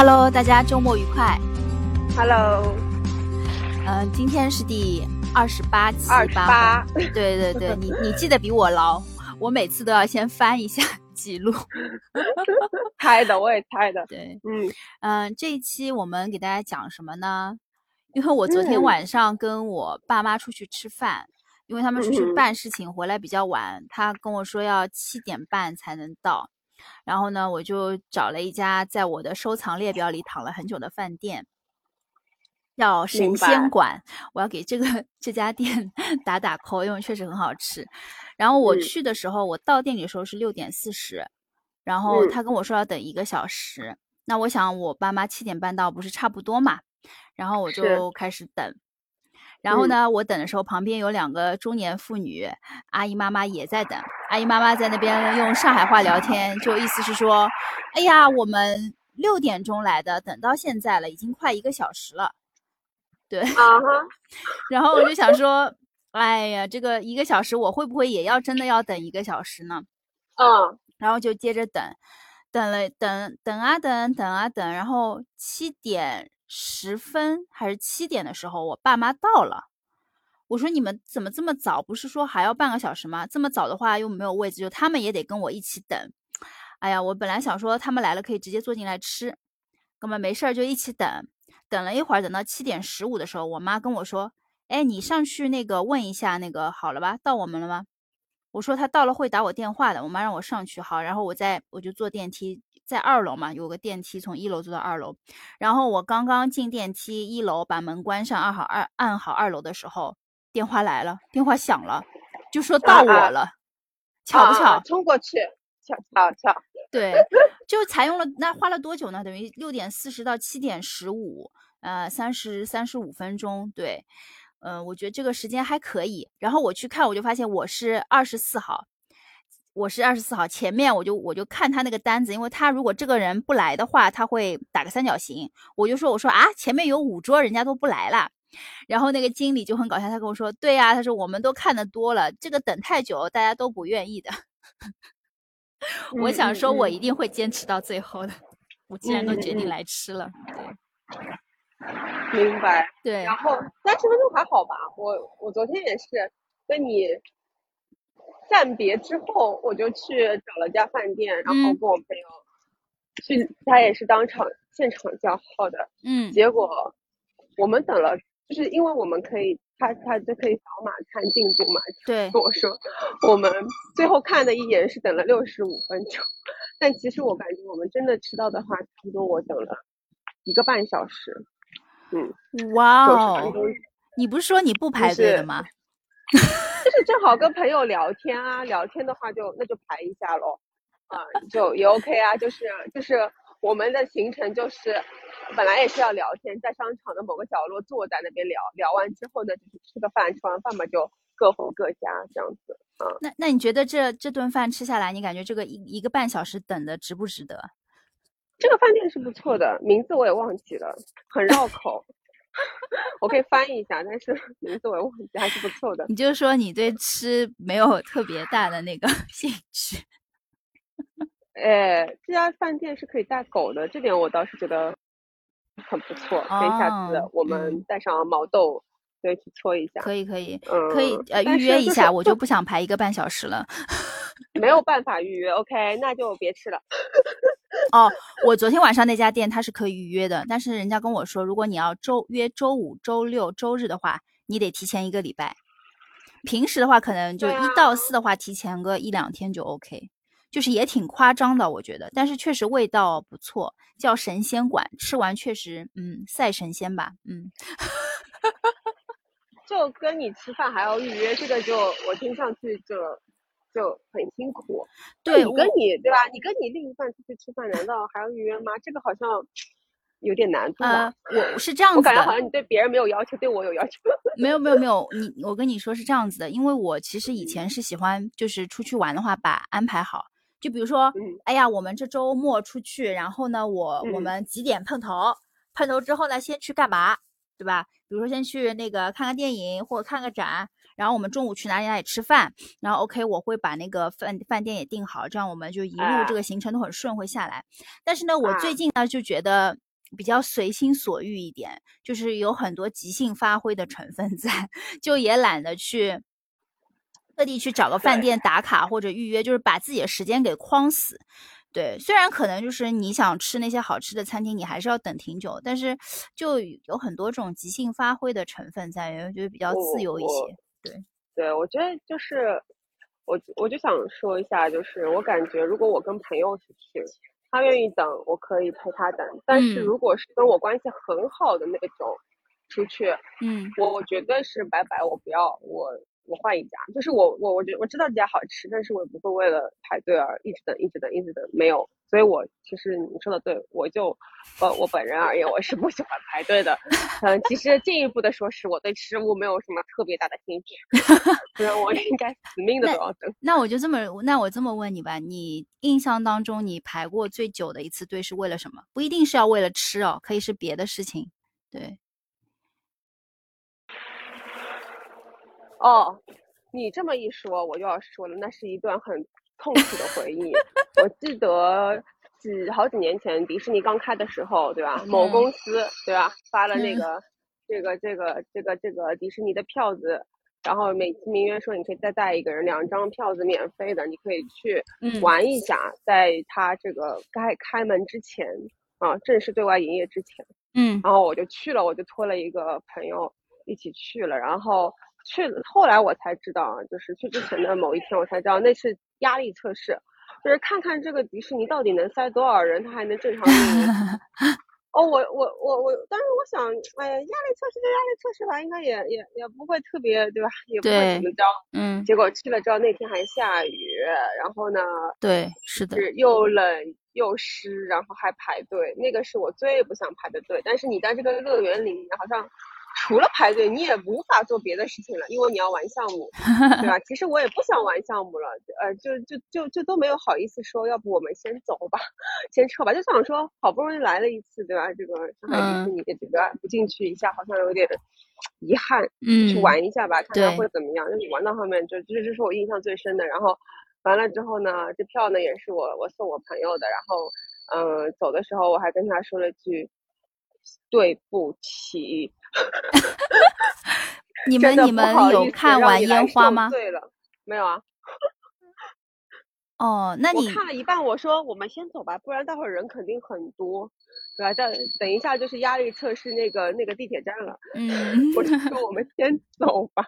Hello，大家周末愉快。Hello，嗯、今天是第二十八期二十？八，对对对，你你记得比我牢，我每次都要先翻一下记录。猜的，我也猜的。对，嗯嗯、这一期我们给大家讲什么呢？因为我昨天嗯晚上跟我爸妈出去吃饭，因为他们出去嗯办事情回来比较晚，他跟我说要七点半才能到。然后呢，我就找了一家在我的收藏列表里躺了很久的饭店，叫神仙馆。我要给这个 这家店 打打 call，因为确实很好吃。然后我嗯去的时候，我到店里的时候是六点四十，然后嗯他跟我说要等一个小时。那我想我爸妈七点半到不是差不多嘛？然后我就开始等。然后嗯呢，我等的时候旁边有两个中年妇女，阿姨妈妈也在等。阿姨妈妈在那边用上海话聊天，就意思是说，哎呀，我们六点钟来的，等到现在了，已经快一个小时了。对，然后我就想说，哎呀，这个一个小时我会不会也要真的要等一个小时呢？嗯然后就接着等，等了等等啊等等啊等，然后七点十分还是七点的时候，我爸妈到了。我说你们怎么这么早？不是说还要半个小时吗？这么早的话又没有位置，就他们也得跟我一起等。哎呀，我本来想说他们来了可以直接坐进来吃，根本没事儿就一起等。等了一会儿，等到七点十五的时候，我妈跟我说：“哎，你上去那个问一下那个好了吧？到我们了吗？”我说他到了会打我电话的，我妈让我上去好，然后我再我就坐电梯，在二楼嘛，有个电梯从一楼坐到二楼，然后我刚刚进电梯一楼把门关上，按好二按好二楼的时候，电话来了，电话响了，就说到我了，巧不巧？啊冲过去，巧巧巧，对，就采用了那花了多久呢？等于六点四十到七点十五，呃，三十三十五分钟。对，嗯、我觉得这个时间还可以。然后我去看，我就发现我是二十四号，我是二十四号。前面我就我就看他那个单子，因为他如果这个人不来的话，他会打个三角形。我就说我说啊，前面有五桌，人家都不来了。然后那个经理就很搞笑，他跟我说，对呀、他说我们都看的多了，这个等太久，大家都不愿意的。我想说，我嗯一定会坚持到最后的。我既然都决定来吃了，明白。对然后三十分钟还好吧？我我昨天也是跟你暂别之后，我就去找了家饭店，然后嗯跟我朋友去，他也是当场现场叫号的。嗯结果我们等了，就是因为我们可以，他他就可以扫码看进度嘛。对跟我说，我们最后看的一眼是等了六十五分钟，但其实我感觉我们真的吃到的话，差不多我等了一个半小时，嗯，哇哦！你不是说你不排队的吗？就是正好跟朋友聊天啊，聊天的话就那就排一下喽，啊，就也 OK 啊，就是就是我们的行程就是本来也是要聊天，在商场的某个角落坐在那边聊，聊完之后呢，就是吃个饭，吃完饭嘛就各回各家这样子，啊，那那你觉得这这顿饭吃下来，你感觉这个一一个半小时等的值不值得？这个饭店是不错的，名字我也忘记了，很绕口。我可以翻译一下，但是名字我也忘记，还是不错的。你就说你对吃没有特别大的那个 兴趣。哎，这家饭店是可以带狗的，这点我倒是觉得很不错。可以下次哦我们嗯带上毛豆，对，去搓一下。可以可以嗯，可以呃预约一下，就是我就不想排一个半小时了。没有办法预约，OK，那就别吃了。哦，我昨天晚上那家店它是可以预约的，但是人家跟我说，如果你要周约周五、周六、周日的话，你得提前一个礼拜。平时的话，可能就一到啊四的话，提前个一两天就 OK，就是也挺夸张的，我觉得。但是确实味道不错，叫神仙馆，吃完确实，嗯，赛神仙吧，嗯，就跟你吃饭还要预约，这个就我听上去就就很辛苦。对，你跟你对吧？你跟你另一半出去吃饭，难道还要预约吗？这个好像有点难度吧呃？，我是这样子的我感觉好，像你对别人没有要求，对我有要求。没有没有没有，你我跟你说是这样子的，因为我其实以前是喜欢就是出去玩的话把安排好，就比如说，嗯哎呀，我们这周末出去，然后呢，我我嗯们几点碰头？碰头之后呢，先去干嘛？对吧？比如说先去那个看个电影或者看个展，然后我们中午去哪里哪里吃饭，然后 OK 我会把那个饭饭店也订好，这样我们就一路这啊个行程都很顺会下来。但是呢，我最啊近呢就觉得比较随心所欲一点，就是有很多即兴发挥的成分在，就也懒得去特地去找个饭店打卡或者预约，就是把自己的时间给框死。对，虽然可能就是你想吃那些好吃的餐厅，你还是要等挺久，但是就有很多这种即兴发挥的成分在，我觉得比较自由一些。对，对，我觉得就是我我就想说一下，就是我感觉如果我跟朋友一起去，他愿意等，我可以陪他等，但是如果是跟我关系很好的那种出去，嗯，我我绝对是拜拜，我不要我。我换一家，就是我我我觉我知道这家好吃，但是我也不会为了排队而一直等一直等一直等，没有。所以我其实你说的对，我就呃我本人而言，我是不喜欢排队的。嗯，其实进一步的说，是我对食物没有什么特别大的兴趣，不然我应该死命的都要等。那我就这么，那我这么问你吧，你印象当中你排过最久的一次队是为了什么？不一定是要为了吃哦，可以是别的事情。对。哦，你这么一说，我就要说了，那是一段很痛苦的回忆。我记得几好几年前，迪士尼刚开的时候，对吧？某公司，对吧？发了那个这个这个这个这个迪士尼的票子，然后美其名曰说你可以再带一个人，两张票子免费的，你可以去玩一下，在他这个该开门之前啊，正式对外营业之前，嗯，然后我就去了，我就托了一个朋友一起去了，然后。去后来我才知道，就是去之前的某一天我才知道那是压力测试，就是看看这个迪士尼到底能塞多少人，它还能正常运营。哦，我我我我，但是我想，哎呀，压力测试就压力测试吧，应该也也也不会特别，对吧？也不会怎么着。嗯。结果去了之后，那天还下雨，然后呢？对，是的。是又冷又湿，然后还排队，那个是我最不想排的队。但是你在这个乐园里面，好像。除了排队，你也无法做别的事情了，因为你要玩项目，对吧？其实我也不想玩项目了，呃，就就就就都没有好意思说，要不我们先走吧，先撤吧。就想说，好不容易来了一次，对吧？这个上海迪士尼这个不进去一下，好像有点遗憾。嗯，去玩一下吧，看看会怎么样。就你玩到后面，就这这是我印象最深的。然后完了之后呢，这票呢也是我我送我朋友的。然后嗯，走的时候我还跟他说了句对不起。你们你们有看完烟花吗？对了，没有啊。哦，那你看了一半，我说我们先走吧，不然待会儿人肯定很多，对吧？等等一下就是压力测试那个那个地铁站了。嗯，我就说我们先走吧，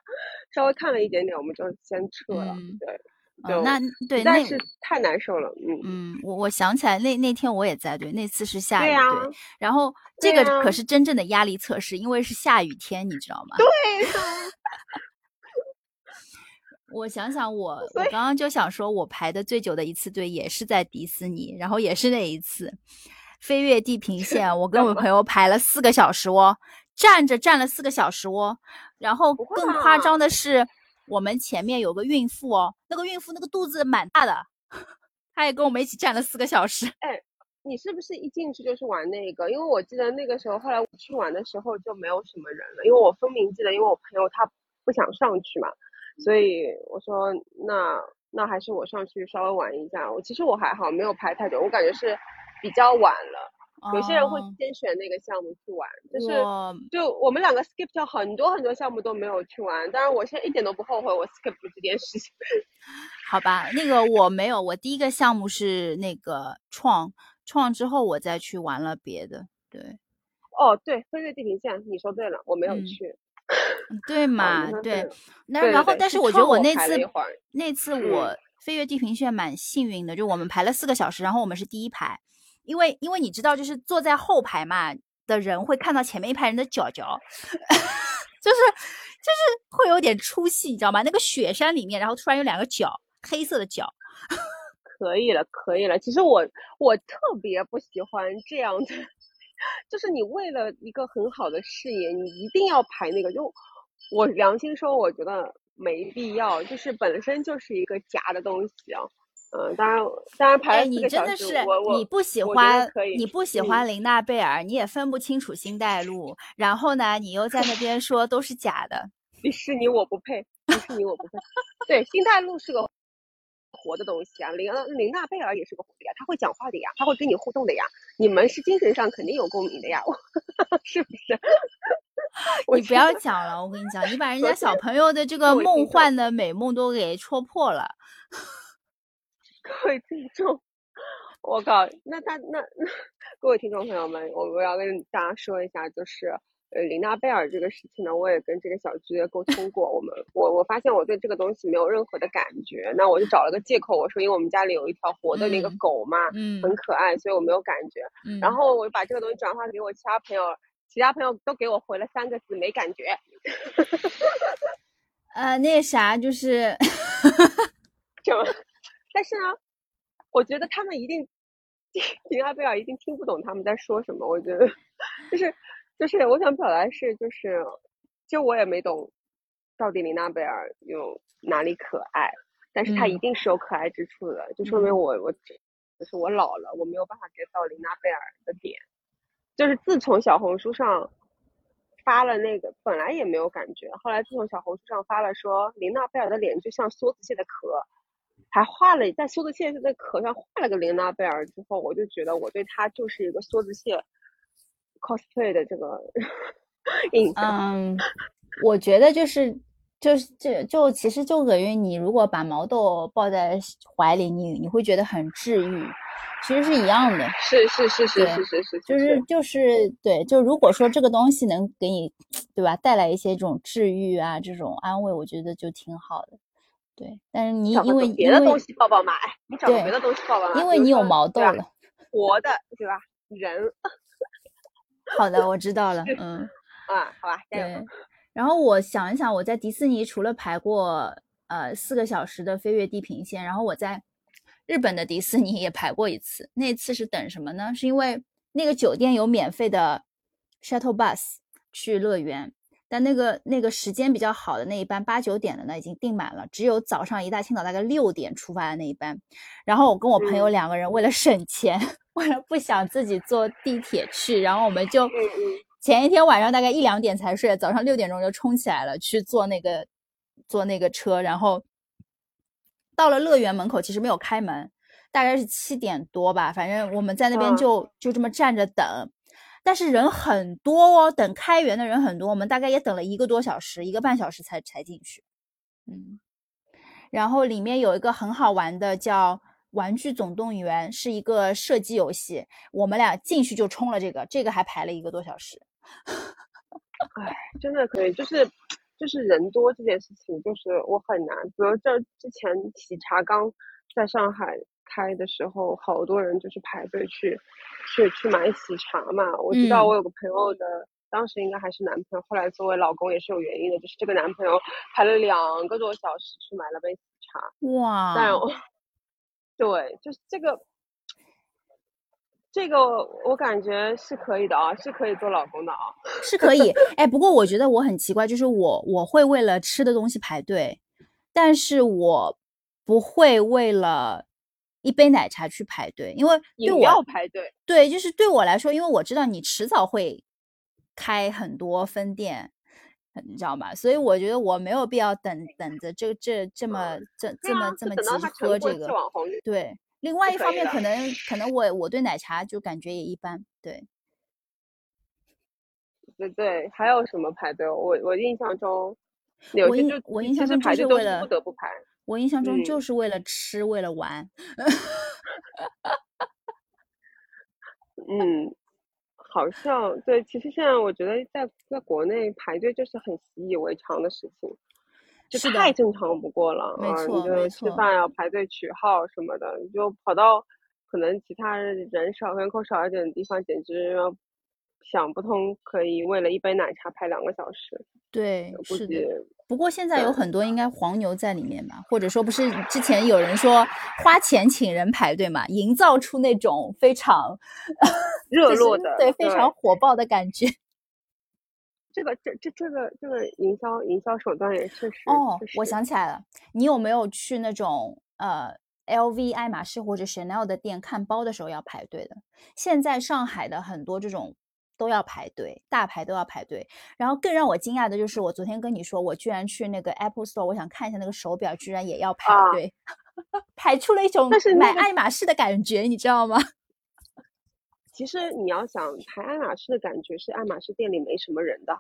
稍微看了一点点，我们就先撤了。对。那对，但是太难受了，嗯嗯，我我想起来那那天我也在，对，那次是下雨，对，然后这个可是真正的压力测试，因为是下雨天，你知道吗？对。我想想，我我刚刚就想说，我排的最久的一次队也是在迪士尼，然后也是那一次飞越地平线，我跟我朋友排了四个小时哦，站着站了四个小时哦，然后更夸张的是。我们前面有个孕妇哦，那个孕妇那个肚子蛮大的，她也跟我们一起站了四个小时。哎，你是不是一进去就是玩那个？因为我记得那个时候，后来我去玩的时候就没有什么人了。因为我分明记得，因为我朋友他不想上去嘛，所以我说那那还是我上去稍微玩一下。我其实我还好，没有排太久，我感觉是比较晚了。有些人会先选那个项目去玩，就是就我们两个 skip 掉很多很多项目都没有去玩，当然我现在一点都不后悔我 skip 这件事情。好吧，那个我没有，我第一个项目是那个创创之后我再去玩了别的。对，哦对，飞跃地平线，你说对了，我没有去。对嘛？对，那然后但是我觉得我那次那次我飞跃地平线蛮幸运的，就我们排了四个小时，然后我们是第一排。因为因为你知道，就是坐在后排嘛的人会看到前面一排人的脚脚，就是就是会有点出戏，你知道吗？那个雪山里面，然后突然有两个脚，黑色的脚。可以了，可以了。其实我我特别不喜欢这样的，就是你为了一个很好的事业，你一定要排那个。就我良心说，我觉得没必要，就是本身就是一个假的东西啊。嗯，当然，当然排你真的是你不喜欢，你不喜欢琳娜贝尔，你也分不清楚星黛露，然后呢，你又在那边说都是假的。迪士尼我不配，迪士尼我不配。对，星黛露是个活的东西啊，林林娜贝尔也是个活的呀，他会讲话的呀，他会跟你互动的呀，你们是精神上肯定有共鸣的呀，是不是？你不要讲了，我跟你讲，你把人家小朋友的这个梦幻的美梦都给戳破了。各位听众，我靠，那他那那 各位听众朋友们，我我要跟大家说一下，就是呃，琳娜贝尔这个事情呢，我也跟这个小鞠沟通过，我们我我发现我对这个东西没有任何的感觉，那我就找了个借口，我说因为我们家里有一条活的那个狗嘛，嗯，很可爱，所以我没有感觉，嗯，然后我就把这个东西转化给我其他朋友。其他朋友都给我回了三个字，没感觉。呃，那啥就是，就，但是呢，我觉得他们一定，林阿贝尔一定听不懂他们在说什么。我觉得，就是就是，我想表达是，就是，其实我也没懂到底林娜贝尔有哪里可爱，但是他一定是有可爱之处的，就说明我我就是我老了，我没有办法 get 到林娜贝尔的点。就是自从小红书上发了那个，本来也没有感觉，后来自从小红书上发了说琳娜贝尔的脸就像梭子蟹的壳，还画了在梭子蟹的壳上画了个琳娜贝尔之后，我就觉得我对它就是一个梭子蟹 cosplay 的这个 印象。嗯，我觉得就是就是这就其实就等于你如果把毛豆抱在怀里，你你会觉得很治愈。其实是一样的，是是是是是是是，就是就是对，就如果说这个东西能给你，对吧，带来一些这种治愈啊，这种安慰，我觉得就挺好的。对，但是你因为别的东西抱抱嘛，哎，你找别的东西抱抱嘛，因为你有毛豆了，活的对吧？人，好的，我知道了，嗯，啊，好吧，对。然后我想一想，我在迪士尼除了排过呃四个小时的飞越地平线，然后我在。日本的迪士尼也排过一次，那次是等什么呢？是因为那个酒店有免费的 shuttle bus 去乐园，但那个那个时间比较好的那一班八九点的呢已经订满了，只有早上一大清早大概六点出发的那一班。然后我跟我朋友两个人为了省钱，为了不想自己坐地铁去，然后我们就前一天晚上大概一两点才睡，早上六点钟就冲起来了去坐那个坐那个车，然后。到了乐园门口，其实没有开门，大概是七点多吧。反正我们在那边就就这么站着等，但是人很多哦，等开园的人很多。我们大概也等了一个多小时，一个半小时才才进去。嗯，然后里面有一个很好玩的叫《玩具总动员》，是一个射击游戏。我们俩进去就冲了这个，这个还排了一个多小时。哎，真的可以，就是。就是人多这件事情，就是我很难。比如这之前喜茶刚在上海开的时候，好多人就是排队去去去买喜茶嘛。我知道我有个朋友的，当时应该还是男朋友，后来作为老公也是有原因的，就是这个男朋友排了两个多小时去买了杯喜茶。哇！但对，就是这个。这个我感觉是可以的啊，是可以做老公的啊，是可以。哎，不过我觉得我很奇怪，就是我我会为了吃的东西排队，但是我不会为了一杯奶茶去排队，因为对我要排队。对，就是对我来说，因为我知道你迟早会开很多分店，你知道吗？所以我觉得我没有必要等等着这这这么这这么这么急喝这个，对。另外一方面，可能可能我我对奶茶就感觉也一般，对。对对，还有什么排队？我我印象中，我印我印象中排队为了不得不排。我印象中就是为了吃，为了玩。嗯，好像对。其实现在我觉得，在在国内排队就是很习以为常的事情。就太正常不过了啊！你就吃饭要排队取号什么的，你就跑到可能其他人少、人口少一点的地方，简直想不通可以为了一杯奶茶排两个小时。对，是的。不过现在有很多应该黄牛在里面吧？或者说不是之前有人说花钱请人排队嘛，营造出那种非常 热络的、对非常火爆的感觉。这个这这这个这个营销营销手段也确实哦，我想起来了，你有没有去那种呃 LV、爱马仕或者 Chanel 的店看包的时候要排队的？现在上海的很多这种都要排队，大牌都要排队。然后更让我惊讶的就是，我昨天跟你说，我居然去那个 Apple Store，我想看一下那个手表，居然也要排队。排出了一种但是买爱马仕的感觉，你知道吗？其实你要想排爱马仕的感觉是爱马仕店里没什么人的，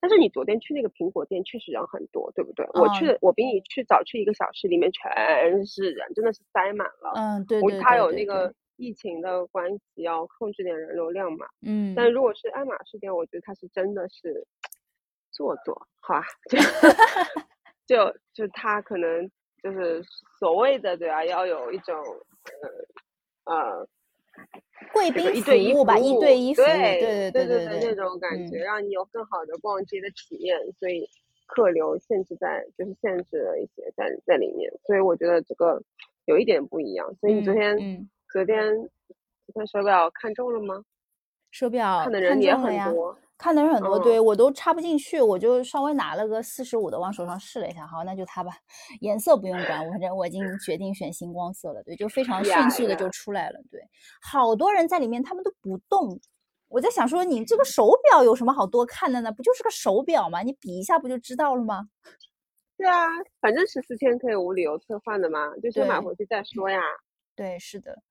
但是你昨天去那个苹果店确实人很多，对不对？我去我比你去早去一个小时，里面全是人，真的是塞满了。嗯，对我对对对它有那个对，疫情的关系，要控制点人流量嘛。嗯但如果是爱马仕店，我觉得它是真的是做作，好吧？就 就就他可能就是所谓的对啊，要有一种呃呃贵宾服这个一对一务吧，一对一服务，对对对对那种感觉，嗯让你有更好的逛街的体验，所以客流限制在就是限制了一些在在里面，所以我觉得这个有一点不一样。所以你昨嗯天、嗯，昨天昨天手表看中了吗？手表看的人也。很多，看的人很多，嗯对我都插不进去，我就稍微拿了个四十五的往手上试了一下，好，那就它吧，颜色不用管，我反正我已经决定选星光色了，对，就非常迅呀速的就出来了，对，好多人在里面，他们都不动。我在想说，你这个手表有什么好多看的呢？不就是个手表吗？你比一下不就知道了吗？对啊，反正十四天可以无理由退换的嘛，就先买回去再说呀。对，是的，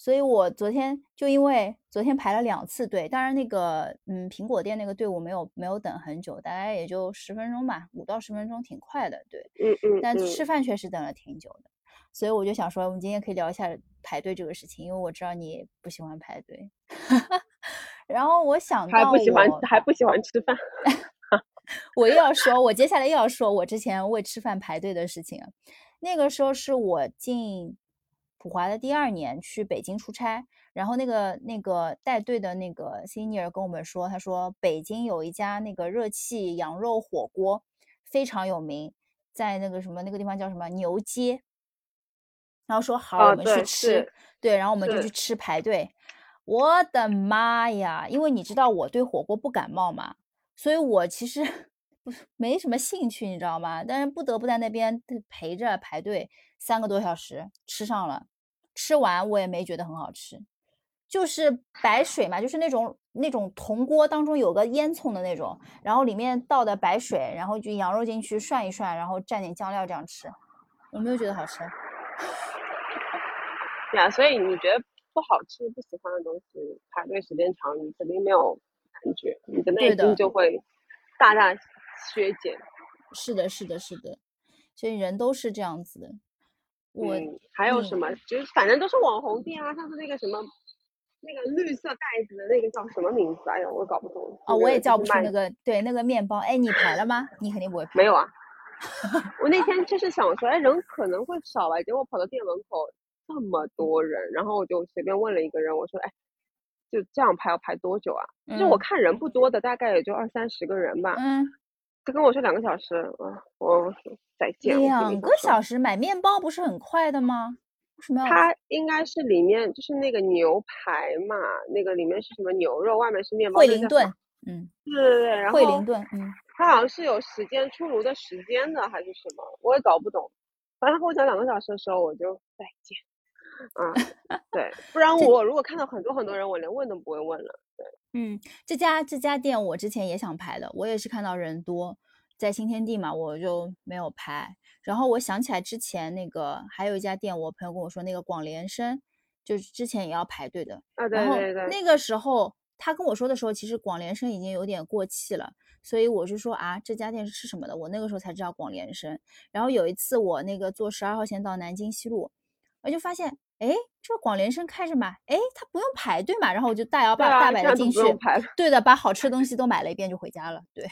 所以我昨天就因为昨天排了两次队，当然那个嗯苹果店那个队伍没有没有等很久，大概也就十分钟吧，五到十分钟，挺快的，对。嗯嗯嗯，但吃饭确实等了挺久的，所以我就想说，我们今天可以聊一下排队这个事情，因为我知道你不喜欢排队。然后我想到还不喜欢，还不喜欢吃饭。我又要说，我接下来又要说我之前为吃饭排队的事情。那个时候是我进普华的第二年去北京出差，然后那个那个带队的那个 senior 跟我们说，他说北京有一家那个热气羊肉火锅非常有名，在那个什么那个地方叫什么牛街。然后说好，我们去吃，对，然后我们就去吃排队。我的妈呀！因为你知道我对火锅不感冒嘛，所以我其实不是没什么兴趣，你知道吗？但是不得不在那边陪着排队三个多小时，吃上了，吃完我也没觉得很好吃，就是白水嘛，就是那种那种铜锅当中有个烟囱的那种，然后里面倒的白水，然后就羊肉进去涮一涮，然后蘸点酱料这样吃，我没有觉得好吃。呀，所以你觉得不好吃、不喜欢的东西，排队时间长，你肯定没有感觉，你的内心就会大大削减。是的，是的，是的，所以人都是这样子的。我嗯，还有什么？就是反正都是网红店啊，上次那个什么，那个绿色袋子的那个叫什么名字？哎呀，我搞不懂。哦，我也叫不出那个，对，那个面包。哎，你排了吗？你肯定不会排。没有啊。我那天 就是想说，哎，人可能会少吧，结果跑到店门口这么多人，然后我就随便问了一个人，我说，哎，就这样排要排多久啊？就我嗯看人不多的，大概也就二三十个人吧。嗯，他跟我说两个小时，啊，我说再见。两个小时买面包不是很快的吗？为什么要？它应该是里面就是那个牛排嘛，那个里面是什么牛肉，外面是面包。惠灵顿，嗯，对对对，然后惠灵顿，嗯，它好像是有时间出炉的时间的，还是什么，我也搞不懂。反正他跟我讲两个小时的时候，我就再见。啊，对，不然我如果看到很多很多人，我连问都不会问了。嗯，这家这家店我之前也想排的，我也是看到人多，在新天地嘛，我就没有排。然后我想起来之前那个还有一家店，我朋友跟我说那个广联生，就是之前也要排队的。啊，对然后对对，那个时候他跟我说的时候，其实广联生已经有点过气了，所以我就说啊，这家店是吃什么的？我那个时候才知道广联生。然后有一次我那个坐十二号线到南京西路，我就发现，哎，这个广联生开着嘛，哎，他不用排队嘛，然后我就大摇大摆的进去。对的，把好吃的东西都买了一遍就回家了。对，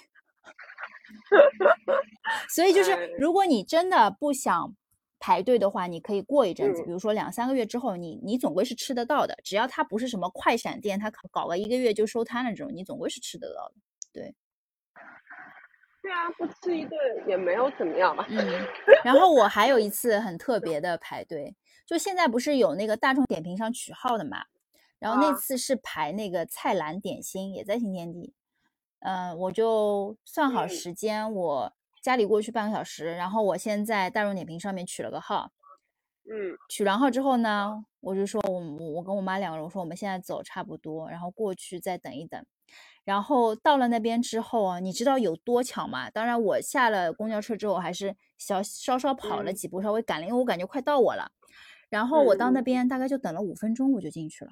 所以就是哎如果你真的不想排队的话，你可以过一阵子，嗯比如说两三个月之后，你你总归是吃得到的，只要它不是什么快闪店，它搞搞个一个月就收摊了这种，你总归是吃得到的。对啊，不吃一顿也没有怎么样吧。嗯，然后我还有一次很特别的排队，就现在不是有那个大众点评上取号的嘛，然后那啊次是排那个菜篮点心，也在新天地，嗯、我就算好嗯时间，我家里过去半个小时，然后我先在大众点评上面取了个号，嗯，取完号之后呢，我就说我我我跟我妈两个人，我说我们现在走差不多，然后过去再等一等。然后到了那边之后啊，你知道有多巧吗？当然，我下了公交车之后，还是小稍稍跑了嗯几步，稍微赶了，因为我感觉快到我了。然后我到那嗯边大概就等了五分钟，我就进去了。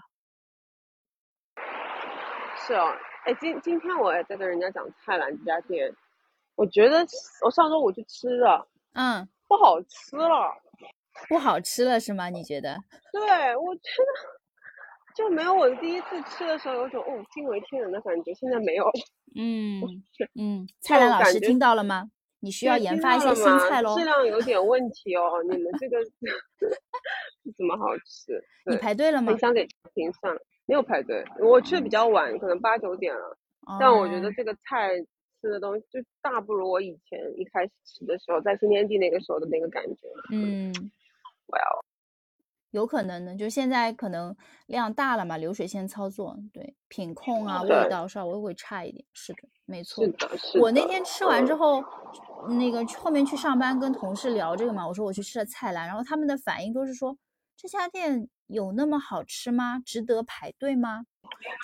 是哦，哎，今今天我也在跟人家讲菜篮这家店，我觉得我上周我去吃的，嗯，不好吃了。不好吃了是吗？你觉得？对，我觉得就没有我第一次吃的时候有种哦惊为天人的感觉，现在没有了。嗯是嗯，蔡澜老师听到了吗？你需要研发一些新菜喽质。量有点问题哦，你们这个不怎么好吃。你，排队了吗很？想给评算了，没有排队，我去的比较晚，可能八九点了。但我觉得哦这个菜吃的东西就大不如我以前一开始吃的时候，在新天地那个时候的那个感觉。嗯，哇哦，有可能呢，就现在可能量大了嘛，流水线操作，对品控啊，味道稍微会差一点。是的，没错。我那天吃完之嗯后，那个后面去上班跟同事聊这个嘛，我说我去吃了菜篮，然后他们的反应都是说这家店有那么好吃吗？值得排队吗？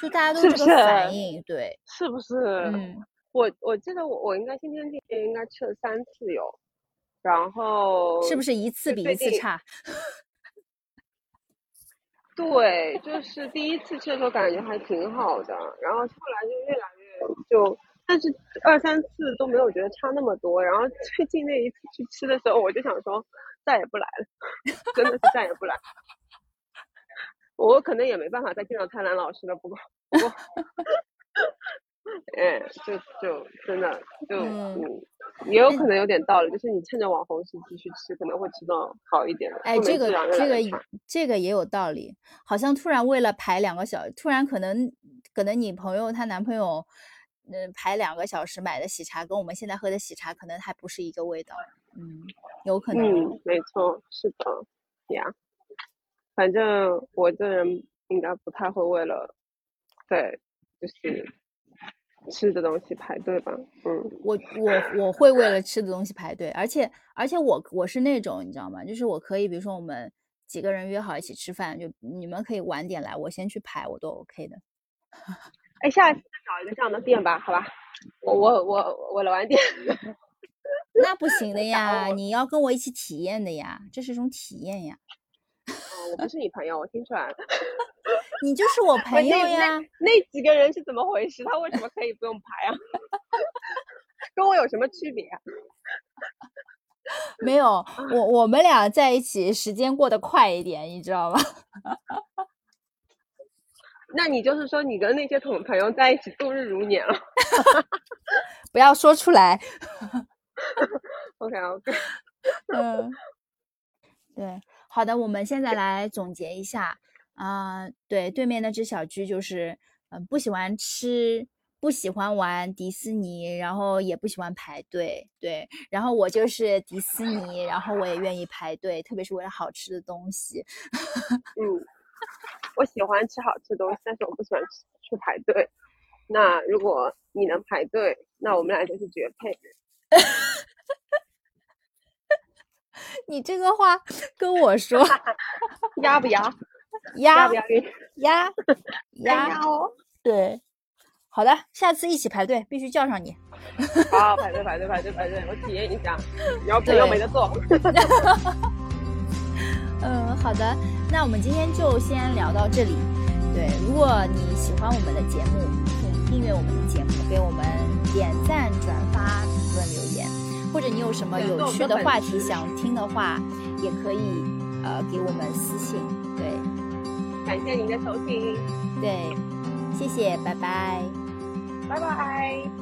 就大家都这个反是应，对，是不是？嗯，我我记得我我应该今天地应该吃了三次有，然后是不是一次比一次差？对，就是第一次吃的时候感觉还挺好的，然后后来就越来越就，但是二三次都没有觉得差那么多。然后最近那一次去吃的时候，我就想说再也不来了，真的是再也不来。我可能也没办法再见到泰兰老师了，不过不过，哎，就就真的就嗯嗯，也有可能有点道理，就是你趁着网红时期去吃，可能会吃到好一点的。哎，这个这个这个也有道理，好像突然为了排两个小，突然可能可能你朋友她男朋友，嗯、排两个小时买的喜茶跟我们现在喝的喜茶可能还不是一个味道，嗯，有可能，嗯，没错，是的，呀，反正我这人应该不太会为了，对，就是吃的东西排队吧，嗯，我我我会为了吃的东西排队，而且而且我我是那种你知道吗？就是我可以，比如说我们几个人约好一起吃饭，就你们可以晚点来，我先去排，我都 OK 的。哎，下一次找一个这样的店吧，好吧，我我我我来晚点，那不行的呀，你要跟我一起体验的呀，这是一种体验呀。哦，我不是你朋友，我听出来了，你就是我朋友那呀，那几个人是怎么回事？他为什么可以不用排啊？跟我有什么区别啊？没有我我们俩在一起时间过得快一点，你知道吗？那你就是说你跟那些同朋友在一起度日如年了不要说出来。？OK OK，嗯，对，好的，我们现在来总结一下啊、对，对面那只小居就是，嗯、不喜欢吃，不喜欢玩迪士尼，然后也不喜欢排队，对，然后我就是迪士尼，然后我也愿意排队，特别是为了好吃的东西。嗯，我喜欢吃好吃的东西，但是我不喜欢吃去排队。那如果你能排队，那我们俩就是绝配。你这个话跟我说，压不压？压压不压晕？压压，压哦！对，好的，下次一起排队，必须叫上你。好，排队排队排队排队，我体验一下。然后朋友没得做。嗯，好的，那我们今天就先聊到这里。对，如果你喜欢我们的节目，请订阅我们的节目，给我们点赞、转发、评论、留言，或者你有什么有趣的话题想听的话，也可以呃给我们私信。对感谢您的收听，对，谢谢，拜拜。拜拜。